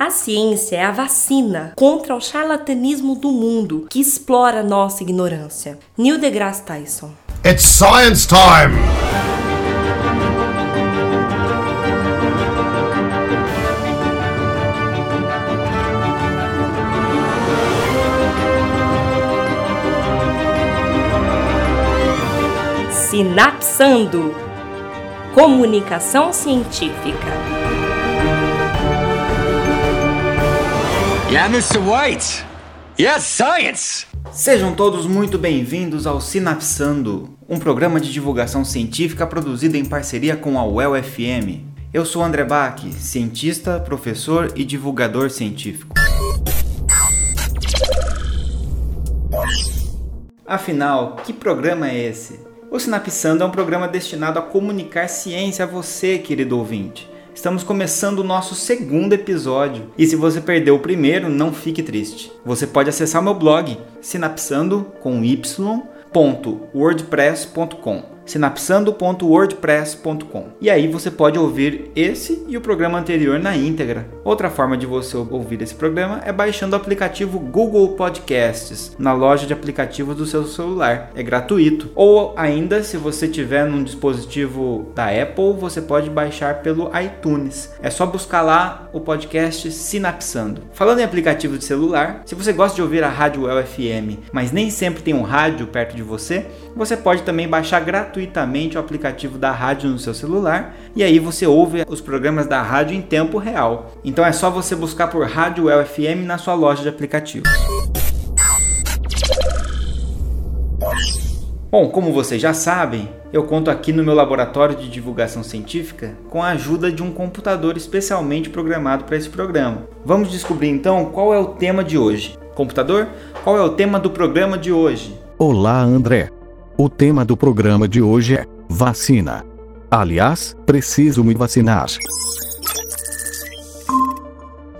A ciência é a vacina contra o charlatanismo do mundo que explora nossa ignorância. Neil deGrasse Tyson. It's science time! Sinapsando Comunicação Científica. Yeah, Mr. White. Yes, science. Sejam todos muito bem-vindos ao Sinapsando, um programa de divulgação científica produzido em parceria com a UEL FM. Eu sou André Bach, cientista, professor e divulgador científico. Afinal, que programa é esse? O Sinapsando é um programa destinado a comunicar ciência a você, querido ouvinte. Estamos começando o nosso segundo episódio. E se você perdeu o primeiro, não fique triste. Você pode acessar meu blog sinapsando com y.wordpress.com sinapsando.wordpress.com. E aí você pode ouvir esse e o programa anterior na íntegra. Outra forma de você ouvir esse programa é baixando o aplicativo Google Podcasts na loja de aplicativos do seu celular. É gratuito. Ou ainda, se você tiver num dispositivo da Apple, você pode baixar pelo iTunes. É só buscar lá o podcast Sinapsando. Falando em aplicativo de celular, se você gosta de ouvir a Rádio UFM, mas nem sempre tem um rádio perto de você, você pode também baixar gratuitamente o aplicativo da rádio no seu celular e aí você ouve os programas da rádio em tempo real. Então é só você buscar por Rádio UFM na sua loja de aplicativos. Bom, como vocês já sabem, eu conto aqui no meu laboratório de divulgação científica com a ajuda de um computador especialmente programado para esse programa. Vamos descobrir então qual é o tema de hoje. Computador, qual é o tema do programa de hoje? Olá, André. O tema do programa de hoje é vacina. Aliás, preciso me vacinar.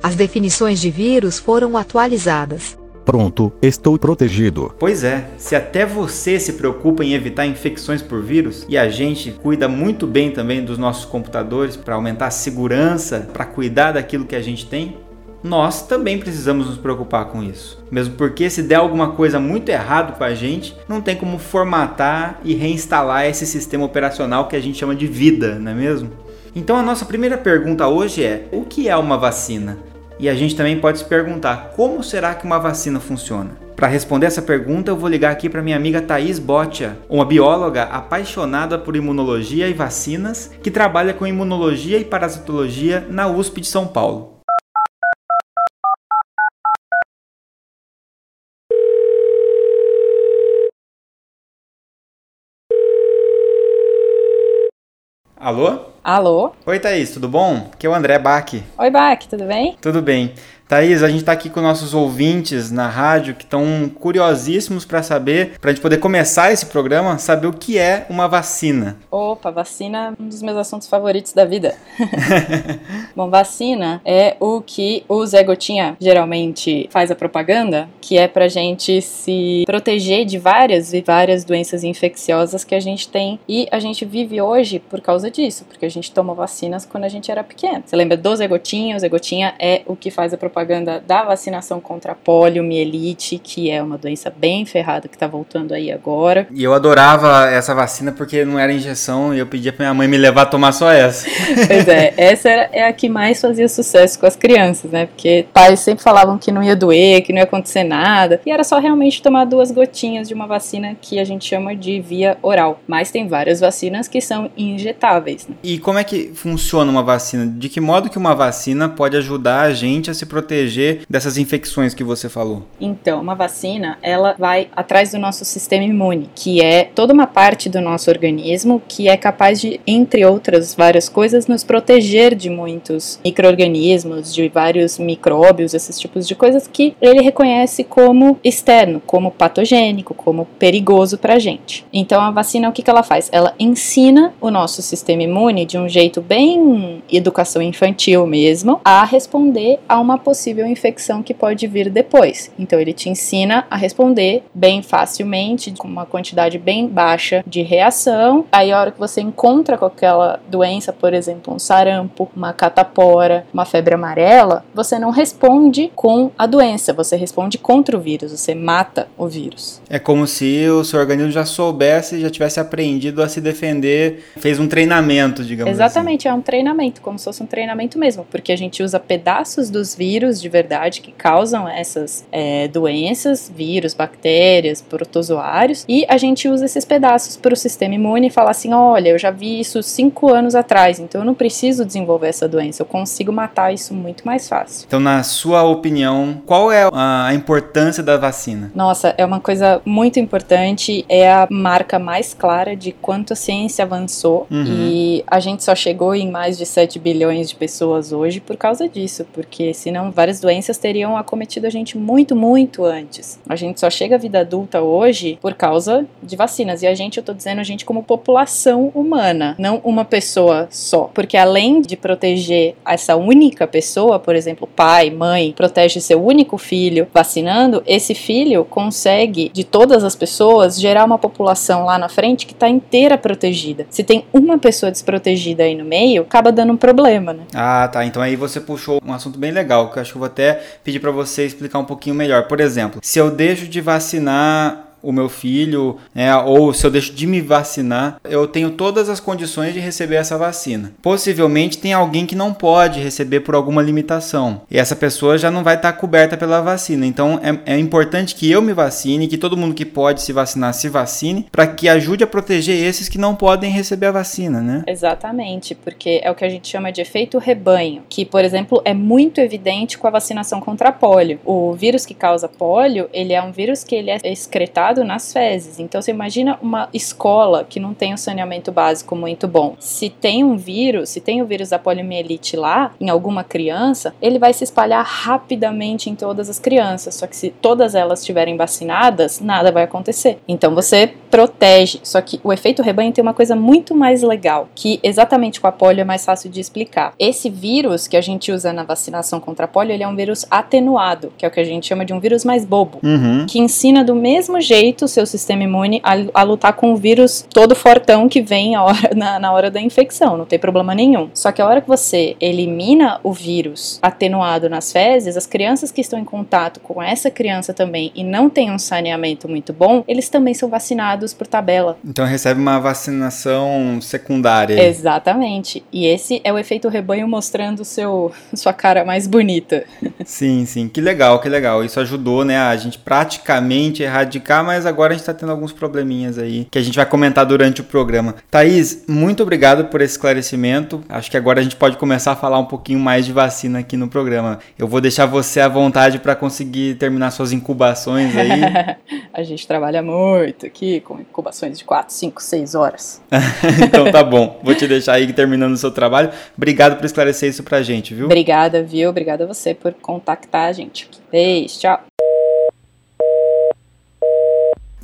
As definições de vírus foram atualizadas. Pronto, estou protegido. Pois é, se até você se preocupa em evitar infecções por vírus e a gente cuida muito bem também dos nossos computadores para aumentar a segurança, para cuidar daquilo que a gente tem, nós também precisamos nos preocupar com isso. Mesmo porque se der alguma coisa muito errado com a gente, não tem como formatar e reinstalar esse sistema operacional que a gente chama de vida, não é mesmo? Então a nossa primeira pergunta hoje é: o que é uma vacina? E a gente também pode se perguntar: como será que uma vacina funciona? Para responder essa pergunta, eu vou ligar aqui para minha amiga Thaís Botia, uma bióloga apaixonada por imunologia e vacinas, que trabalha com imunologia e parasitologia na USP de São Paulo. Alô? Alô? Oi, Thaís, tudo bom? Aqui é o André Bach. Oi, Bach, tudo bem? Tudo bem. Thaís, a gente está aqui com nossos ouvintes na rádio que estão curiosíssimos para saber, para a gente poder começar esse programa, saber o que é uma vacina. Opa, vacina é um dos meus assuntos favoritos da vida. Bom, vacina é o que o Zé Gotinha geralmente faz a propaganda, que é para gente se proteger de várias e várias doenças infecciosas que a gente tem e a gente vive hoje por causa disso, porque a gente toma vacinas quando a gente era pequeno. Você lembra do Zé Gotinha? O Zé Gotinha é o que faz a propaganda propaganda da vacinação contra a poliomielite, que é uma doença bem ferrada que tá voltando aí agora. E eu adorava essa vacina porque não era injeção e eu pedia pra minha mãe me levar a tomar só essa. Pois é, essa é a que mais fazia sucesso com as crianças, né? Porque pais sempre falavam que não ia doer, que não ia acontecer nada. E era só realmente tomar duas gotinhas de uma vacina que a gente chama de via oral. Mas tem várias vacinas que são injetáveis. Né? E como é que funciona uma vacina? De que modo que uma vacina pode ajudar a gente a se proteger? Proteger dessas infecções que você falou? Então, uma vacina, ela vai atrás do nosso sistema imune, que é toda uma parte do nosso organismo que é capaz de, entre outras várias coisas, nos proteger de muitos micro-organismos, de vários micróbios, esses tipos de coisas que ele reconhece como externo, como patogênico, como perigoso para a gente. Então, a vacina, o que, que ela faz? Ela ensina o nosso sistema imune de um jeito bem educação infantil mesmo, a responder a uma possível infecção que pode vir depois. Então ele te ensina a responder bem facilmente, com uma quantidade bem baixa de reação. Aí a hora que você encontra com aquela doença, por exemplo, um sarampo, uma catapora, uma febre amarela, você não responde com a doença, você responde contra o vírus, você mata o vírus. É como se o seu organismo já soubesse, já tivesse aprendido a se defender, fez um treinamento, digamos Exatamente, assim. é um treinamento, como se fosse um treinamento mesmo, porque a gente usa pedaços dos vírus de verdade que causam essas é, doenças, vírus, bactérias, protozoários, e a gente usa esses pedaços para o sistema imune e falar assim: olha, eu já vi isso cinco anos atrás, então eu não preciso desenvolver essa doença, eu consigo matar isso muito mais fácil. Então, na sua opinião, qual é a importância da vacina? Nossa, é uma coisa muito importante, é a marca mais clara de quanto a ciência avançou Uhum. e a gente só chegou em mais de 7 bilhões de pessoas hoje por causa disso, porque senão várias doenças teriam acometido a gente muito, muito antes. A gente só chega à vida adulta hoje por causa de vacinas, e a gente, eu tô dizendo a gente como população humana, não uma pessoa só, porque além de proteger essa única pessoa, por exemplo, pai, mãe, protege seu único filho vacinando, esse filho consegue, de todas as pessoas, gerar uma população lá na frente que está inteira protegida. Se tem uma pessoa desprotegida aí no meio, acaba dando um problema, né? Ah, tá. Então aí você puxou um assunto bem legal, que acho que eu vou até pedir para você explicar um pouquinho melhor. Por exemplo, se eu deixo de vacinar o meu filho, né, ou se eu deixo de me vacinar, eu tenho todas as condições de receber essa vacina. Possivelmente tem alguém que não pode receber por alguma limitação. E essa pessoa já não vai estar coberta pela vacina. Então é, é importante que eu me vacine, que todo mundo que pode se vacinar se vacine, para que ajude a proteger esses que não podem receber a vacina, né? Exatamente, porque é o que a gente chama de efeito rebanho, que, por exemplo, é muito evidente com a vacinação contra pólio. O vírus que causa pólio, ele é um vírus que ele é excretado nas fezes. Então você imagina uma escola que não tem um saneamento básico muito bom. Se tem um vírus, se tem o vírus da poliomielite lá em alguma criança, ele vai se espalhar rapidamente em todas as crianças. Só que se todas elas estiverem vacinadas, nada vai acontecer. Então você protege. Só que o efeito rebanho tem uma coisa muito mais legal, que exatamente com a polio é mais fácil de explicar. Esse vírus que a gente usa na vacinação contra a polio, ele é um vírus atenuado, que é o que a gente chama de um vírus mais bobo Uhum. que ensina do mesmo jeito o seu sistema imune a, a lutar com o vírus todo fortão que vem hora- na, na hora da infecção, não tem problema nenhum. Só que a hora que você elimina o vírus atenuado nas fezes, as crianças que estão em contato com essa criança também e não têm um saneamento muito bom, eles também são vacinados por tabela. Então recebe uma vacinação secundária. Exatamente. E esse é o efeito rebanho mostrando seu, sua cara mais bonita. Sim, sim. Que legal, que legal. Isso ajudou, né, a gente praticamente erradicar, mas agora a gente tá tendo alguns probleminhas aí que a gente vai comentar durante o programa. Thaís, muito obrigado por esse esclarecimento. Acho que agora a gente pode começar a falar um pouquinho mais de vacina aqui no programa. Eu vou deixar você à vontade para conseguir terminar suas incubações aí. a gente trabalha muito aqui com incubações de 4, 5, 6 horas. então tá bom. Vou te deixar aí terminando o seu trabalho. Obrigado por esclarecer isso pra gente, viu? Obrigada, viu? Obrigada a você por contactar a gente. Beijo, tchau.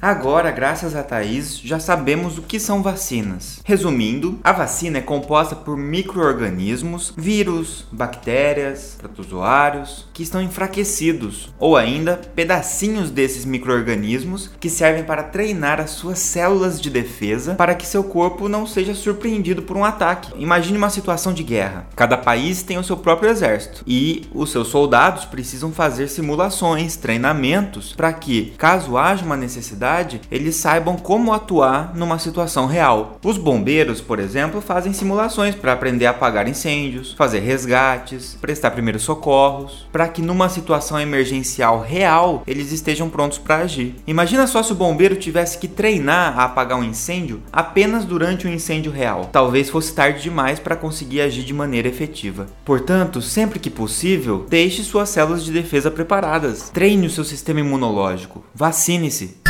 Agora, graças a Thaís, já sabemos o que são vacinas. Resumindo, a vacina é composta por micro-organismos, vírus, bactérias, protozoários, que estão enfraquecidos, ou ainda pedacinhos desses micro-organismos que servem para treinar as suas células de defesa para que seu corpo não seja surpreendido por um ataque. Imagine uma situação de guerra. Cada país tem o seu próprio exército e os seus soldados precisam fazer simulações, treinamentos para que, caso haja uma necessidade, eles saibam como atuar numa situação real. Os bombeiros, por exemplo, fazem simulações para aprender a apagar incêndios, fazer resgates, prestar primeiros socorros, para que numa situação emergencial real eles estejam prontos para agir. Imagina só se o bombeiro tivesse que treinar a apagar um incêndio apenas durante um incêndio real. Talvez fosse tarde demais para conseguir agir de maneira efetiva. Portanto, sempre que possível, deixe suas células de defesa preparadas. Treine o seu sistema imunológico. Vacine-se.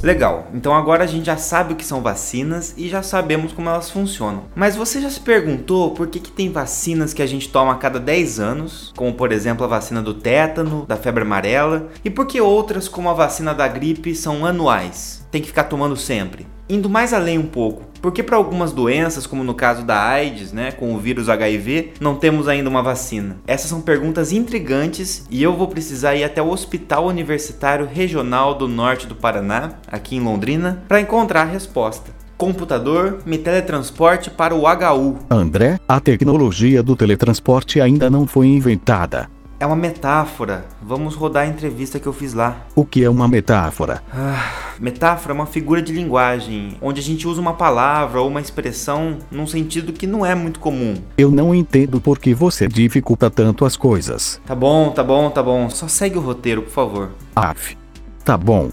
Legal, então agora a gente já sabe o que são vacinas e já sabemos como elas funcionam. Mas você já se perguntou por que, que tem vacinas que a gente toma a cada 10 anos, como por exemplo a vacina do tétano, da febre amarela, e por que outras, como a vacina da gripe, são anuais? Tem que ficar tomando sempre. Indo mais além um pouco, porque para algumas doenças, como no caso da AIDS, né, com o vírus HIV, não temos ainda uma vacina? Essas são perguntas intrigantes e eu vou precisar ir até o Hospital Universitário Regional do Norte do Paraná, aqui em Londrina, para encontrar a resposta. Computador, me teletransporte para o HU. André, a tecnologia do teletransporte ainda não foi inventada. É uma metáfora. Vamos rodar a entrevista que eu fiz lá. O que é uma metáfora? Ah, metáfora é uma figura de linguagem, onde a gente usa uma palavra ou uma expressão num sentido que não é muito comum. Eu não entendo por que você dificulta tanto as coisas. Tá bom, tá bom, tá bom. Só segue o roteiro, por favor. Af. Tá bom.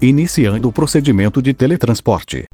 Iniciando o procedimento de teletransporte.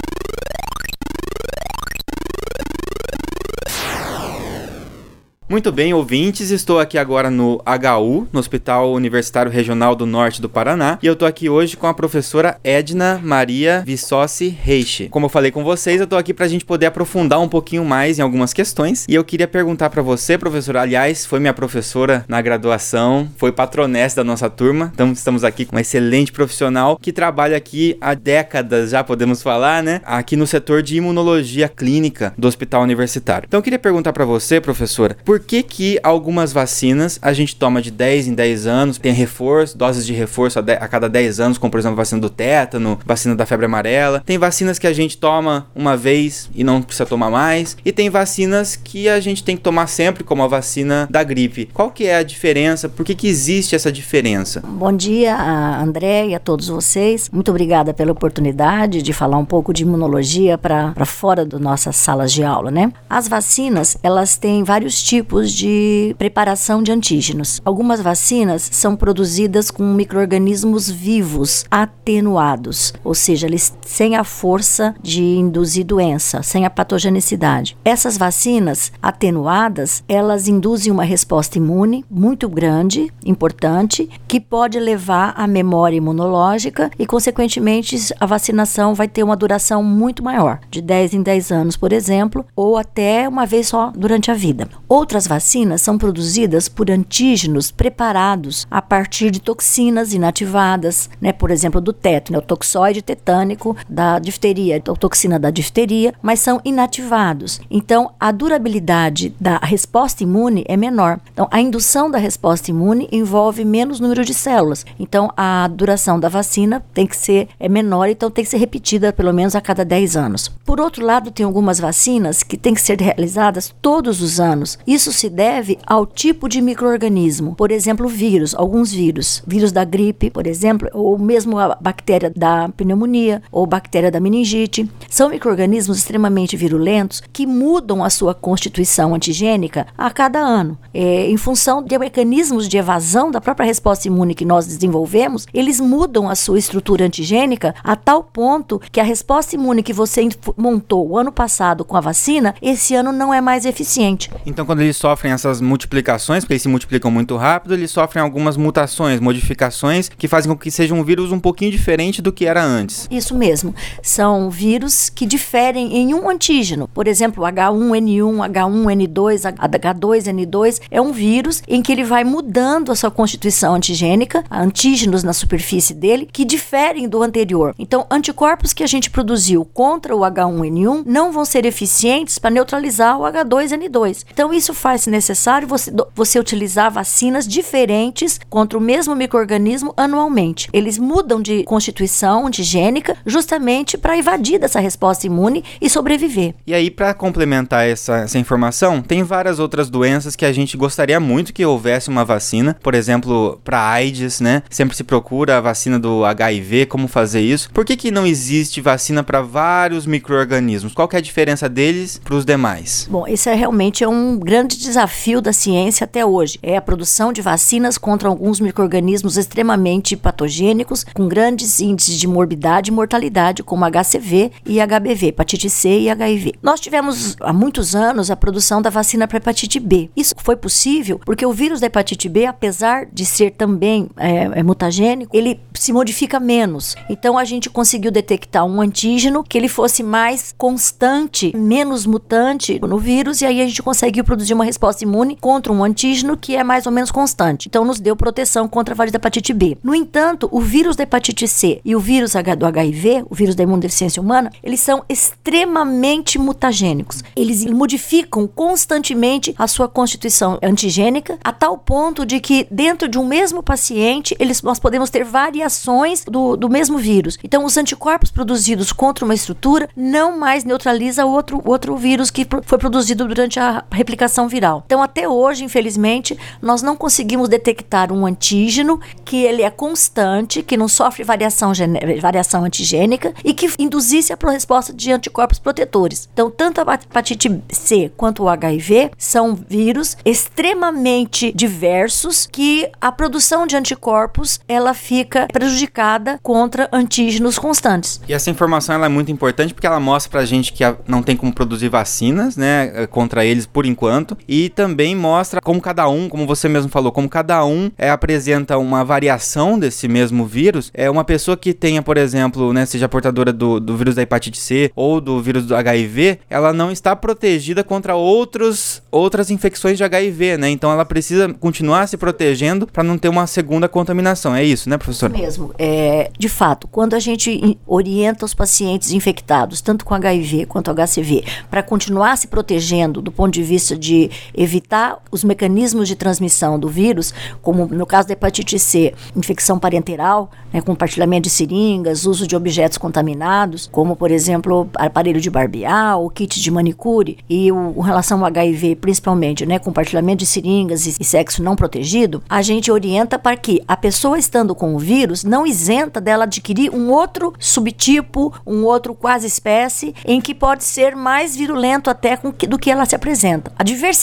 Muito bem, ouvintes, estou aqui agora no HU, no Hospital Universitário Regional do Norte do Paraná, e eu estou aqui hoje com a professora Edna Maria Vissossi Reiche. Como eu falei com vocês, eu estou aqui para a gente poder aprofundar um pouquinho mais em algumas questões, e eu queria perguntar para você, professora, aliás, foi minha professora na graduação, foi patronessa da nossa turma, então estamos aqui com uma excelente profissional que trabalha aqui há décadas, já podemos falar, né, aqui no setor de imunologia clínica do Hospital Universitário. Então eu queria perguntar para você, professora, por que que algumas vacinas a gente toma de 10 em 10 anos, tem reforço, doses de reforço a, de, a cada 10 anos, como por exemplo a vacina do tétano, vacina da febre amarela. Tem vacinas que a gente toma uma vez e não precisa tomar mais, e tem vacinas que a gente tem que tomar sempre, como a vacina da gripe. Qual que é a diferença? Por que que existe essa diferença? Bom dia, André e a todos vocês. Muito obrigada pela oportunidade de falar um pouco de imunologia para fora das nossas salas de aula, né? As vacinas, elas têm vários tipos de preparação de antígenos. Algumas vacinas são produzidas com microrganismos vivos atenuados, ou seja, eles sem a força de induzir doença, sem a patogenicidade. Essas vacinas atenuadas, elas induzem uma resposta imune muito grande, importante, que pode levar à memória imunológica e, consequentemente, a vacinação vai ter uma duração muito maior, de 10 em 10 anos, por exemplo, ou até uma vez só durante a vida. Outras Outras vacinas são produzidas por antígenos preparados a partir de toxinas inativadas, né? por exemplo, do tétano, né? o toxoide tetânico, da difteria, a toxina da difteria, mas são inativados. Então, a durabilidade da resposta imune é menor. Então, a indução da resposta imune envolve menos número de células. Então, a duração da vacina tem que ser é menor, então tem que ser repetida pelo menos a cada 10 anos. Por outro lado, tem algumas vacinas que têm que ser realizadas todos os anos. Isso isso se deve ao tipo de microorganismo, por exemplo, vírus, alguns vírus, vírus da gripe, por exemplo, ou mesmo a bactéria da pneumonia ou bactéria da meningite. São microorganismos extremamente virulentos que mudam a sua constituição antigênica a cada ano. É, em função de mecanismos de evasão da própria resposta imune que nós desenvolvemos, eles mudam a sua estrutura antigênica a tal ponto que a resposta imune que você montou o ano passado com a vacina, esse ano não é mais eficiente. Então, quando eles eles sofrem essas multiplicações, porque eles se multiplicam muito rápido, eles sofrem algumas mutações, modificações que fazem com que seja um vírus um pouquinho diferente do que era antes. Isso mesmo. São vírus que diferem em um antígeno. Por exemplo, H1N1, H1N2, H2N2 é um vírus em que ele vai mudando a sua constituição antigênica, antígenos na superfície dele, que diferem do anterior. Então, anticorpos que a gente produziu contra o H1N1 não vão ser eficientes para neutralizar o H2N2. Então, isso faz necessário você, você utilizar vacinas diferentes contra o mesmo microorganismo anualmente. Eles mudam de constituição antigênica justamente para evadir dessa resposta imune e sobreviver. E aí, para complementar essa, essa informação, tem várias outras doenças que a gente gostaria muito que houvesse uma vacina. Por exemplo, para AIDS, né? Sempre se procura a vacina do HIV, como fazer isso. Por que, que não existe vacina para vários micro-organismos? Qual é a diferença deles para os demais? Bom, isso é realmente um grande grande desafio da ciência até hoje é a produção de vacinas contra alguns microrganismos extremamente patogênicos, com grandes índices de morbidade e mortalidade, como HCV e HBV, hepatite C e HIV. Nós tivemos há muitos anos a produção da vacina para hepatite B. Isso foi possível porque o vírus da hepatite B, apesar de ser também é, é mutagênico, ele se modifica menos. Então a gente conseguiu detectar um antígeno que ele fosse mais constante, menos mutante no vírus, e aí a gente conseguiu produzir uma uma resposta imune contra um antígeno que é mais ou menos constante. Então, nos deu proteção contra a variante da hepatite B. No entanto, o vírus da hepatite C e o vírus do HIV, o vírus da imunodeficiência humana, eles são extremamente mutagênicos. Eles modificam constantemente a sua constituição antigênica a tal ponto de que dentro de um mesmo paciente, eles, nós podemos ter variações do, do mesmo vírus. Então, os anticorpos produzidos contra uma estrutura não mais neutraliza outro, outro vírus que foi produzido durante a replicação viral. Então, até hoje, infelizmente, nós não conseguimos detectar um antígeno que ele é constante, que não sofre variação, variação antigênica e que induzisse a resposta de anticorpos protetores. Então, tanto a hepatite C quanto o HIV são vírus extremamente diversos que a produção de anticorpos ela fica prejudicada contra antígenos constantes. E essa informação ela é muito importante porque ela mostra pra gente que não tem como produzir vacinas, né, eh, contra eles por enquanto, e também mostra como cada um, como você mesmo falou, como cada um é, apresenta uma variação desse mesmo vírus. É uma pessoa que tenha, por exemplo, né, seja portadora do, do vírus da hepatite C ou do vírus do HIV, ela não está protegida contra outros, outras infecções de HIV, né? Então ela precisa continuar se protegendo para não ter uma segunda contaminação. É isso, né, professor? Mesmo. É, de fato, quando a gente orienta os pacientes infectados, tanto com HIV quanto HCV, para continuar se protegendo do ponto de vista de evitar os mecanismos de transmissão do vírus, como no caso da hepatite C, infecção parenteral, né, compartilhamento de seringas, uso de objetos contaminados, como por exemplo aparelho de barbear, ou kit de manicure, e o, relação ao HIV, principalmente, né, compartilhamento de seringas e, e sexo não protegido, a gente orienta para que a pessoa estando com o vírus não isenta dela adquirir um outro subtipo, um outro quase espécie, em que pode ser mais virulento até que, do que ela se apresenta. A diversidade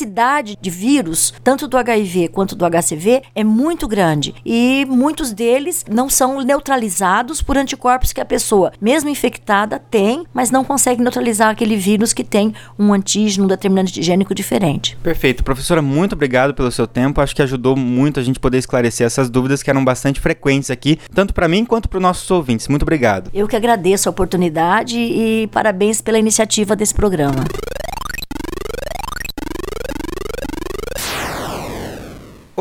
de vírus, tanto do HIV quanto do HCV, é muito grande e muitos deles não são neutralizados por anticorpos que a pessoa, mesmo infectada, tem, mas não consegue neutralizar aquele vírus que tem um antígeno, um determinante antigênico diferente. Perfeito. Professora, muito obrigado pelo seu tempo. Acho que ajudou muito a gente poder esclarecer essas dúvidas que eram bastante frequentes aqui, tanto para mim quanto para os nossos ouvintes. Muito obrigado. Eu que agradeço a oportunidade e parabéns pela iniciativa desse programa.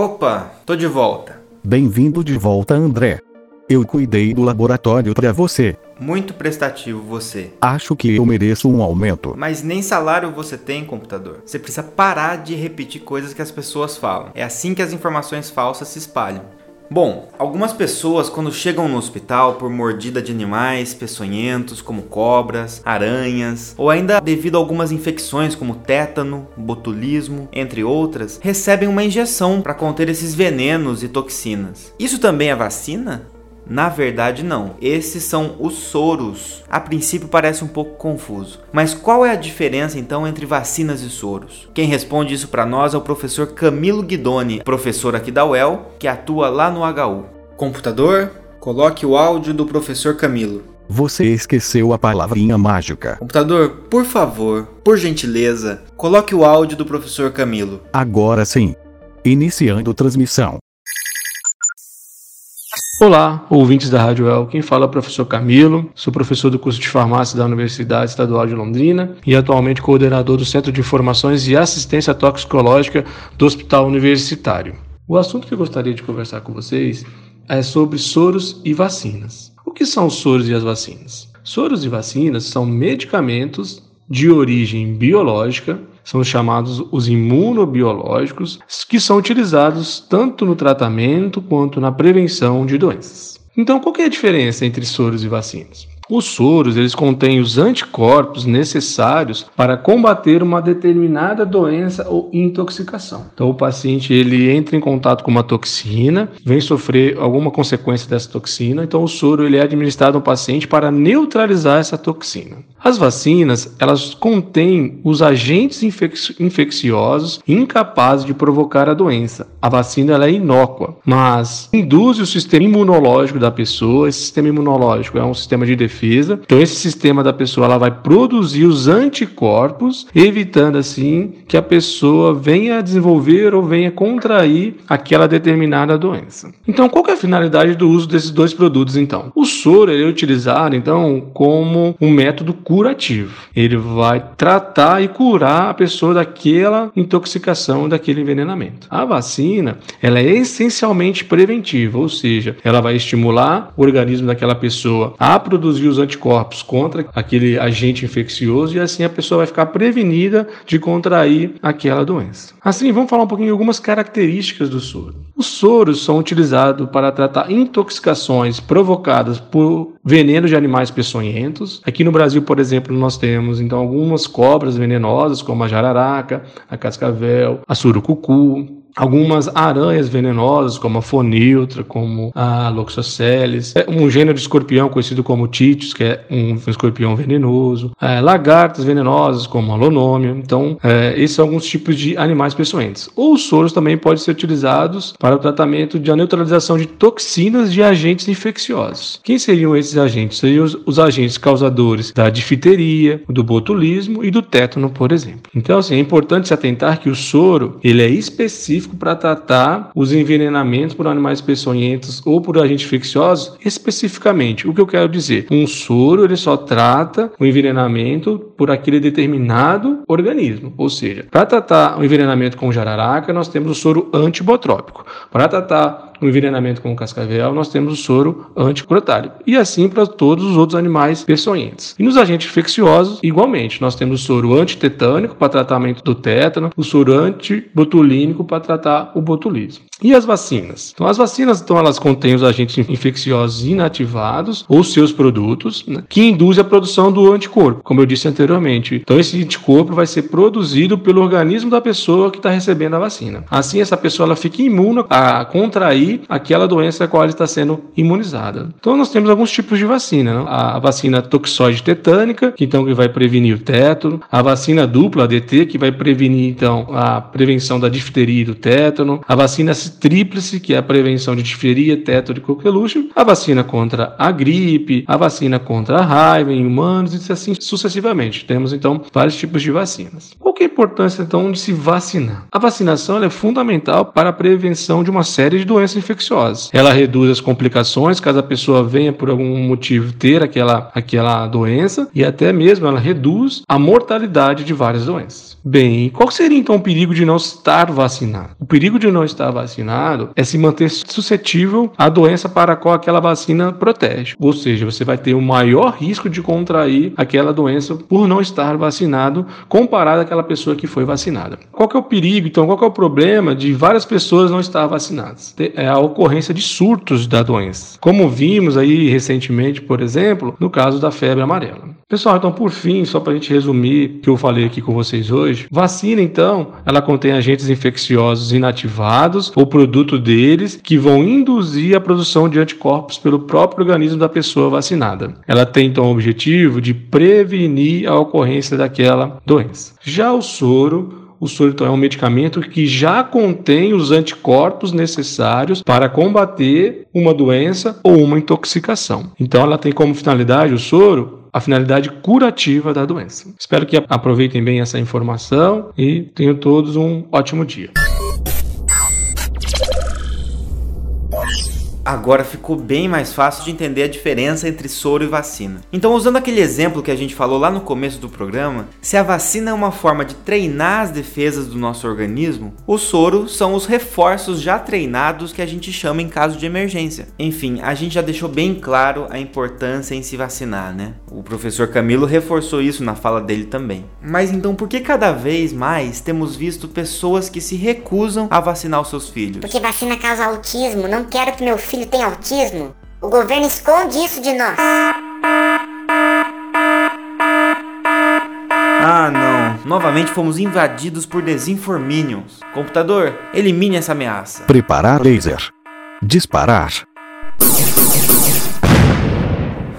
Opa, tô de volta. Bem-vindo de volta, André. Eu cuidei do laboratório para você. Muito prestativo você. Acho que eu mereço um aumento. Mas nem salário você tem, computador. Você precisa parar de repetir coisas que as pessoas falam. É assim que as informações falsas se espalham. Bom, algumas pessoas quando chegam no hospital por mordida de animais peçonhentos como cobras, aranhas, ou ainda devido a algumas infecções como tétano, botulismo, entre outras, recebem uma injeção para conter esses venenos e toxinas. Isso também é vacina? Na verdade, não. Esses são os soros. A princípio parece um pouco confuso. Mas qual é a diferença então entre vacinas e soros? Quem responde isso para nós é o professor Camilo Guidoni, professor aqui da UEL, que atua lá no HU. Computador, coloque o áudio do professor Camilo. Você esqueceu a palavrinha mágica. Computador, por favor, por gentileza, coloque o áudio do professor Camilo. Agora sim. Iniciando transmissão. Olá, ouvintes da Rádio El. Quem fala é o professor Camilo, sou professor do curso de farmácia da Universidade Estadual de Londrina e atualmente coordenador do Centro de Informações e Assistência Toxicológica do Hospital Universitário. O assunto que eu gostaria de conversar com vocês é sobre soros e vacinas. O que são os soros e as vacinas? Soros e vacinas são medicamentos de origem biológica são chamados os imunobiológicos, que são utilizados tanto no tratamento quanto na prevenção de doenças. Então, qual é a diferença entre soros e vacinas? Os soros, eles contêm os anticorpos necessários para combater uma determinada doença ou intoxicação. Então o paciente ele entra em contato com uma toxina, vem sofrer alguma consequência dessa toxina, então o soro ele é administrado ao paciente para neutralizar essa toxina. As vacinas, elas contêm os agentes infecciosos incapazes de provocar a doença. A vacina ela é inócua, mas induz o sistema imunológico da pessoa. Esse sistema imunológico é um sistema de defesa defesa. Então esse sistema da pessoa ela vai produzir os anticorpos, evitando assim que a pessoa venha a desenvolver ou venha contrair aquela determinada doença. Então qual é a finalidade do uso desses dois produtos então? O soro é utilizado então como um método curativo. Ele vai tratar e curar a pessoa daquela intoxicação, daquele envenenamento. A vacina, ela é essencialmente preventiva, ou seja, ela vai estimular o organismo daquela pessoa a produzir os anticorpos contra aquele agente infeccioso e assim a pessoa vai ficar prevenida de contrair aquela doença. Assim, vamos falar um pouquinho de algumas características do soro. Os soros são utilizados para tratar intoxicações provocadas por venenos de animais peçonhentos. Aqui no Brasil, por exemplo, nós temos então algumas cobras venenosas, como a jararaca, a cascavel, a surucucu, algumas aranhas venenosas, como a foniltra, como a Loxoceles, é um gênero de escorpião conhecido como Titius, que é um escorpião venenoso, é, lagartas venenosas, como a Lonômia. Então, é, esses são alguns tipos de animais peçonhentos. Os soros também podem ser utilizados para o tratamento de a neutralização de toxinas de agentes infecciosos. Quem seriam esses agentes? Seriam os, os agentes causadores da difteria, do botulismo e do tétano, por exemplo. Então, assim, é importante se atentar que o soro ele é específico específico para tratar os envenenamentos por animais peçonhentos ou por agentes infecciosos especificamente. O que eu quero dizer? Um soro ele só trata o envenenamento por aquele determinado organismo. Ou seja, para tratar o envenenamento com jararaca, nós temos o soro antibotrópico. Para tratar no envenenamento com cascavel, nós temos o soro anticrotálico. E assim para todos os outros animais peçonhentos. E nos agentes infecciosos, igualmente, nós temos o soro antitetânico para tratamento do tétano, o soro antibotulínico para tratar o botulismo. E as vacinas? Então, as vacinas, então, elas contêm os agentes infecciosos inativados ou seus produtos, né, que induzem a produção do anticorpo, como eu disse anteriormente. Então, esse anticorpo vai ser produzido pelo organismo da pessoa que está recebendo a vacina. Assim, essa pessoa ela fica imune a contrair aquela doença a qual está sendo imunizada. Então nós temos alguns tipos de vacina. A vacina toxoide tetânica, que então que vai prevenir o tétano, a vacina dupla ADT, que vai prevenir então a prevenção da difteria e do tétano, a vacina tríplice, que é a prevenção de difteria, tétano e coqueluche, a vacina contra a gripe, a vacina contra a raiva em humanos e assim sucessivamente. Temos então vários tipos de vacinas. Qual é a importância então de se vacinar? A vacinação é fundamental para a prevenção de uma série de doenças infecciosas. Ela reduz as complicações caso a pessoa venha por algum motivo ter aquela, aquela doença e até mesmo ela reduz a mortalidade de várias doenças. Bem, qual seria então o perigo de não estar vacinado? O perigo de não estar vacinado é se manter suscetível à doença para a qual aquela vacina protege. Ou seja, você vai ter o maior risco de contrair aquela doença por não estar vacinado comparado àquela pessoa que foi vacinada. Qual que é o perigo, então? Qual que é o problema de várias pessoas não estar vacinadas? A ocorrência de surtos da doença. Como vimos aí recentemente, por exemplo, no caso da febre amarela. Pessoal, então por fim, só para a gente resumir o que eu falei aqui com vocês hoje, vacina então, ela contém agentes infecciosos inativados ou produto deles que vão induzir a produção de anticorpos pelo próprio organismo da pessoa vacinada. Ela tem então o objetivo de prevenir a ocorrência daquela doença. Já o soro o soro então, é um medicamento que já contém os anticorpos necessários para combater uma doença ou uma intoxicação. Então, ela tem como finalidade o soro a finalidade curativa da doença. Espero que aproveitem bem essa informação e tenham todos um ótimo dia. Agora ficou bem mais fácil de entender a diferença entre soro e vacina. Então, usando aquele exemplo que a gente falou lá no começo do programa, se a vacina é uma forma de treinar as defesas do nosso organismo, o soro são os reforços já treinados que a gente chama em caso de emergência. Enfim, a gente já deixou bem claro a importância em se vacinar, né? O professor Camilo reforçou isso na fala dele também. Mas então, por que cada vez mais temos visto pessoas que se recusam a vacinar os seus filhos? Porque vacina causa autismo, não quero que meu filho filho tem autismo? O governo esconde isso de nós. Ah, não. Novamente fomos invadidos por desinforminions. Computador, elimine essa ameaça. Preparar laser. Disparar.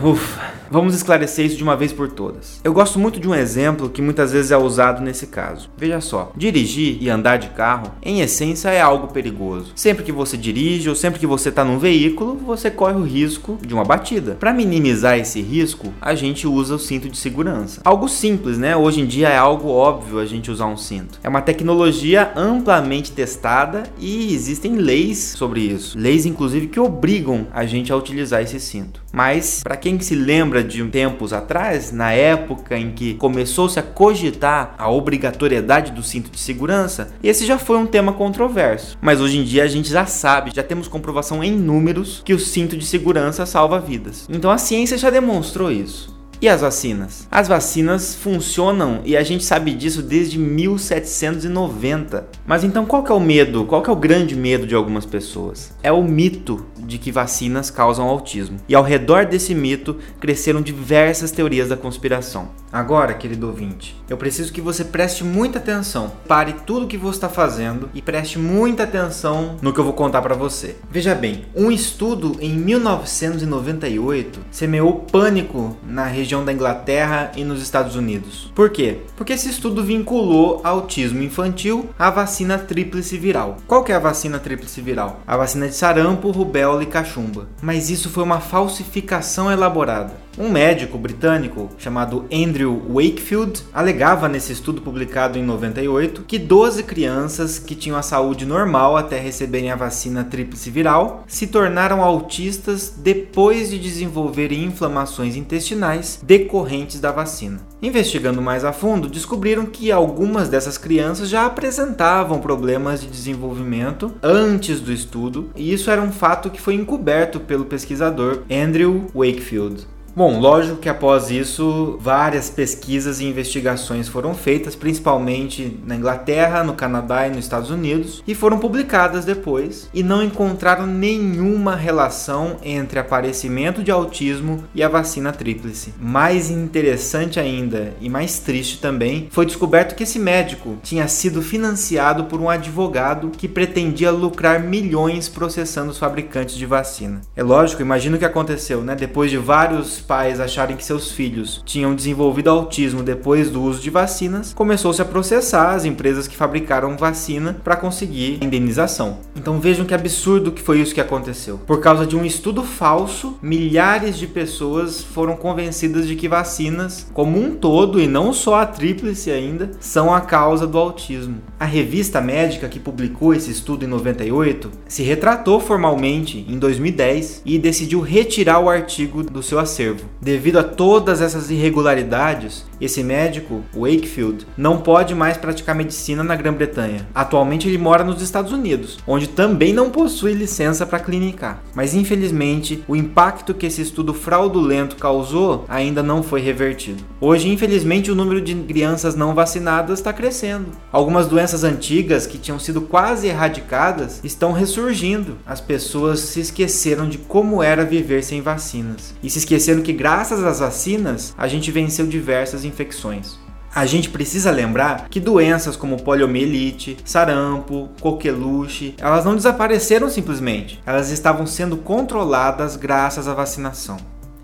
Ufa. Vamos esclarecer isso de uma vez por todas. Eu gosto muito de um exemplo que muitas vezes é usado nesse caso. Veja só, dirigir e andar de carro, em essência, é algo perigoso. Sempre que você dirige ou sempre que você está num veículo, você corre o risco de uma batida. Para minimizar esse risco, a gente usa o cinto de segurança. Algo simples, né? Hoje em dia é algo óbvio a gente usar um cinto. É uma tecnologia amplamente testada e existem leis sobre isso. Leis, inclusive, que obrigam a gente a utilizar esse cinto. Mas para quem se lembra de tempos atrás, na época em que começou-se a cogitar a obrigatoriedade do cinto de segurança, esse já foi um tema controverso. Mas hoje em dia a gente já sabe, já temos comprovação em números que o cinto de segurança salva vidas. Então a ciência já demonstrou isso. E as vacinas? As vacinas funcionam e a gente sabe disso desde 1790. Mas então qual que é o medo? Qual que é o grande medo de algumas pessoas? É o mito de que vacinas causam autismo. E ao redor desse mito cresceram diversas teorias da conspiração. Agora, querido ouvinte, eu preciso que você preste muita atenção. Pare tudo o que você está fazendo e preste muita atenção no que eu vou contar para você. Veja bem, um estudo em 1998 semeou pânico na região da Inglaterra e nos Estados Unidos. Por quê? Porque esse estudo vinculou autismo infantil à vacina tríplice viral. Qual que é a vacina tríplice viral? A vacina de sarampo, rubéola e cachumba. Mas isso foi uma falsificação elaborada. Um médico britânico chamado Andrew Wakefield alegava nesse estudo publicado em 98 que 12 crianças que tinham a saúde normal até receberem a vacina tríplice viral se tornaram autistas depois de desenvolverem inflamações intestinais decorrentes da vacina. Investigando mais a fundo, descobriram que algumas dessas crianças já apresentavam problemas de desenvolvimento antes do estudo, e isso era um fato que foi encoberto pelo pesquisador Andrew Wakefield. Bom, lógico que após isso, várias pesquisas e investigações foram feitas, principalmente na Inglaterra, no Canadá e nos Estados Unidos, e foram publicadas depois, e não encontraram nenhuma relação entre aparecimento de autismo e a vacina tríplice. Mais interessante ainda, e mais triste também, foi descoberto que esse médico tinha sido financiado por um advogado que pretendia lucrar milhões processando os fabricantes de vacina. É lógico, imagina o que aconteceu, né? Depois de vários pais acharem que seus filhos tinham desenvolvido autismo depois do uso de vacinas, começou-se a processar as empresas que fabricaram vacina para conseguir indenização. Então vejam que absurdo que foi isso que aconteceu. Por causa de um estudo falso, milhares de pessoas foram convencidas de que vacinas, como um todo e não só a tríplice ainda, são a causa do autismo. A revista médica que publicou esse estudo em 98 se retratou formalmente em 2010 e decidiu retirar o artigo do seu acervo. Devido a todas essas irregularidades, esse médico, Wakefield, não pode mais praticar medicina na Grã-Bretanha. Atualmente ele mora nos Estados Unidos, onde também não possui licença para clinicar. Mas infelizmente, o impacto que esse estudo fraudulento causou ainda não foi revertido. Hoje, infelizmente, o número de crianças não vacinadas está crescendo. Algumas doenças antigas que tinham sido quase erradicadas estão ressurgindo. As pessoas se esqueceram de como era viver sem vacinas e se esqueceram que graças às vacinas a gente venceu diversas infecções. A gente precisa lembrar que doenças como poliomielite, sarampo, coqueluche, elas não desapareceram simplesmente, elas estavam sendo controladas graças à vacinação.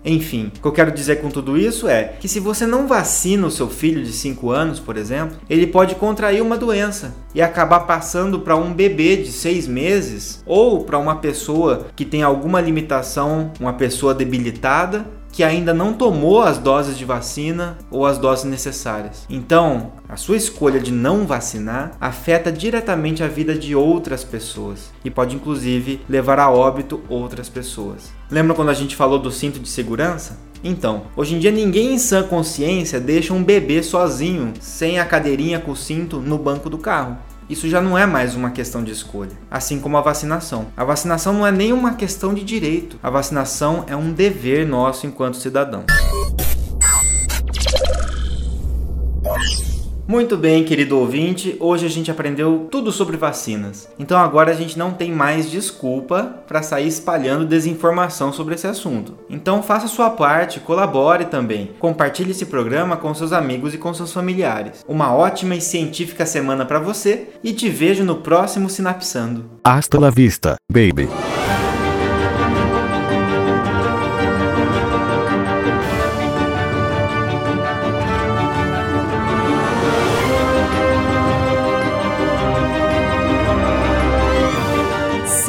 Enfim, o que eu quero dizer com tudo isso é que se você não vacina o seu filho de 5 anos, por exemplo, ele pode contrair uma doença e acabar passando para um bebê de 6 meses ou para uma pessoa que tem alguma limitação, uma pessoa debilitada que ainda não tomou as doses de vacina ou as doses necessárias. Então, a sua escolha de não vacinar afeta diretamente a vida de outras pessoas e pode inclusive levar a óbito outras pessoas. Lembra quando a gente falou do cinto de segurança? Então, hoje em dia ninguém em sã consciência deixa um bebê sozinho, sem a cadeirinha com o cinto no banco do carro. Isso já não é mais uma questão de escolha, assim como a vacinação. A vacinação não é nem uma questão de direito, a vacinação é um dever nosso enquanto cidadãos. Muito bem, querido ouvinte, hoje a gente aprendeu tudo sobre vacinas. Então agora a gente não tem mais desculpa para sair espalhando desinformação sobre esse assunto. Então faça sua parte, colabore também. Compartilhe esse programa com seus amigos e com seus familiares. Uma ótima e científica semana para você e te vejo no próximo Sinapsando. Hasta la vista, baby.